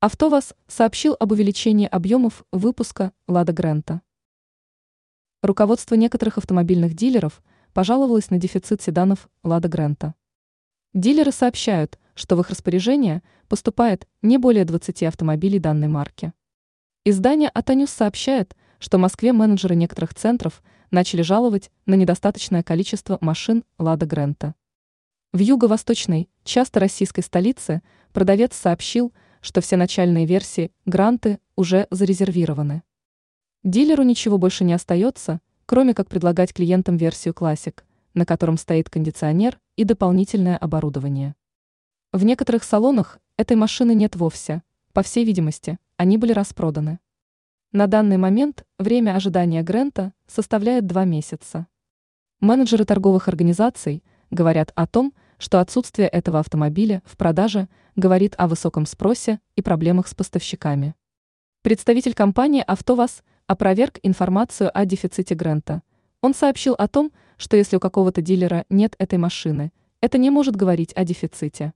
АвтоВАЗ сообщил об увеличении объемов выпуска «Лада Грента». Руководство некоторых автомобильных дилеров пожаловалось на дефицит седанов «Лада Грента». Дилеры сообщают, что в их распоряжение поступает не более 20 автомобилей данной марки. Издание «Атанюс» сообщает, что в Москве менеджеры некоторых центров начали жаловать на недостаточное количество машин «Лада Грента». В юго-восточной, часто российской столице, продавец сообщил, что все начальные версии «Гранты» уже зарезервированы. Дилеру ничего больше не остается, кроме как предлагать клиентам версию «Классик», на котором стоит кондиционер и дополнительное оборудование. В некоторых салонах этой машины нет вовсе, по всей видимости, они были распроданы. На данный момент время ожидания Грента составляет два месяца. Менеджеры торговых организаций говорят о том, что отсутствие этого автомобиля в продаже говорит о высоком спросе и проблемах с поставщиками. Представитель компании «АвтоВАЗ» опроверг информацию о дефиците Грента. Он сообщил о том, что если у какого-то дилера нет этой машины, это не может говорить о дефиците.